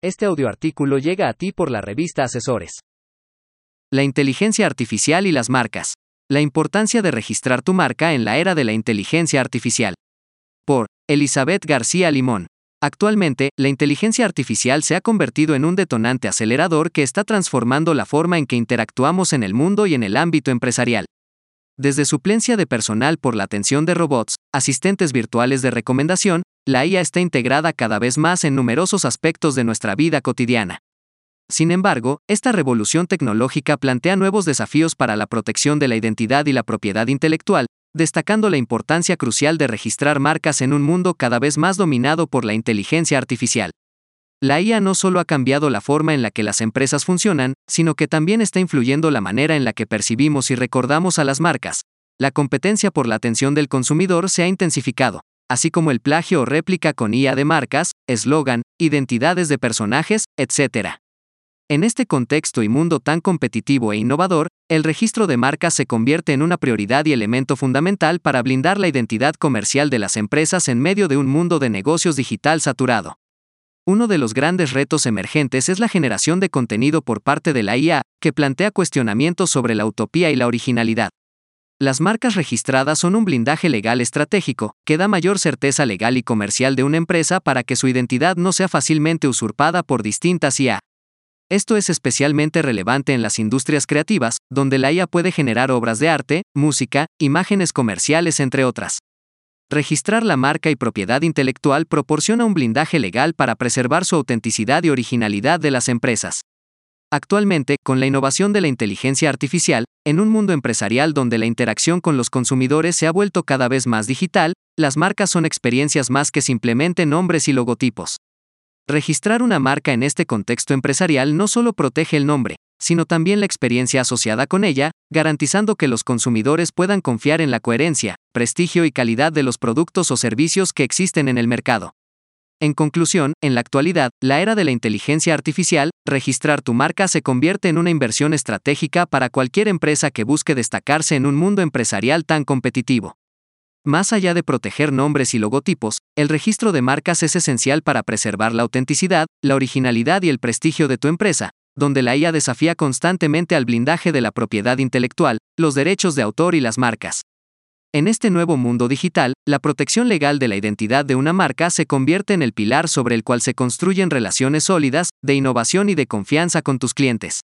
Este audioartículo llega a ti por la revista Asesores. La inteligencia artificial y las marcas. La importancia de registrar tu marca en la era de la inteligencia artificial. Por Elizabeth García Limón. Actualmente, la inteligencia artificial se ha convertido en un detonante acelerador que está transformando la forma en que interactuamos en el mundo y en el ámbito empresarial. Desde suplencia de personal por la atención de robots, asistentes virtuales de recomendación, la IA está integrada cada vez más en numerosos aspectos de nuestra vida cotidiana. Sin embargo, esta revolución tecnológica plantea nuevos desafíos para la protección de la identidad y la propiedad intelectual, destacando la importancia crucial de registrar marcas en un mundo cada vez más dominado por la inteligencia artificial. La IA no solo ha cambiado la forma en la que las empresas funcionan, sino que también está influyendo la manera en la que percibimos y recordamos a las marcas. La competencia por la atención del consumidor se ha intensificado, así como el plagio o réplica con IA de marcas, eslogan, identidades de personajes, etc. En este contexto y mundo tan competitivo e innovador, el registro de marcas se convierte en una prioridad y elemento fundamental para blindar la identidad comercial de las empresas en medio de un mundo de negocios digital saturado. Uno de los grandes retos emergentes es la generación de contenido por parte de la IA, que plantea cuestionamientos sobre la utopía y la originalidad. Las marcas registradas son un blindaje legal estratégico, que da mayor certeza legal y comercial de una empresa para que su identidad no sea fácilmente usurpada por distintas IA. Esto es especialmente relevante en las industrias creativas, donde la IA puede generar obras de arte, música, imágenes comerciales, entre otras. Registrar la marca y propiedad intelectual proporciona un blindaje legal para preservar su autenticidad y originalidad de las empresas. Actualmente, con la innovación de la inteligencia artificial, en un mundo empresarial donde la interacción con los consumidores se ha vuelto cada vez más digital, las marcas son experiencias más que simplemente nombres y logotipos. Registrar una marca en este contexto empresarial no solo protege el nombre, sino también la experiencia asociada con ella, garantizando que los consumidores puedan confiar en la coherencia, prestigio y calidad de los productos o servicios que existen en el mercado. En conclusión, en la actualidad, la era de la inteligencia artificial, registrar tu marca se convierte en una inversión estratégica para cualquier empresa que busque destacarse en un mundo empresarial tan competitivo. Más allá de proteger nombres y logotipos, el registro de marcas es esencial para preservar la autenticidad, la originalidad y el prestigio de tu empresa, donde la IA desafía constantemente al blindaje de la propiedad intelectual, los derechos de autor y las marcas. En este nuevo mundo digital, la protección legal de la identidad de una marca se convierte en el pilar sobre el cual se construyen relaciones sólidas, de innovación y de confianza con tus clientes.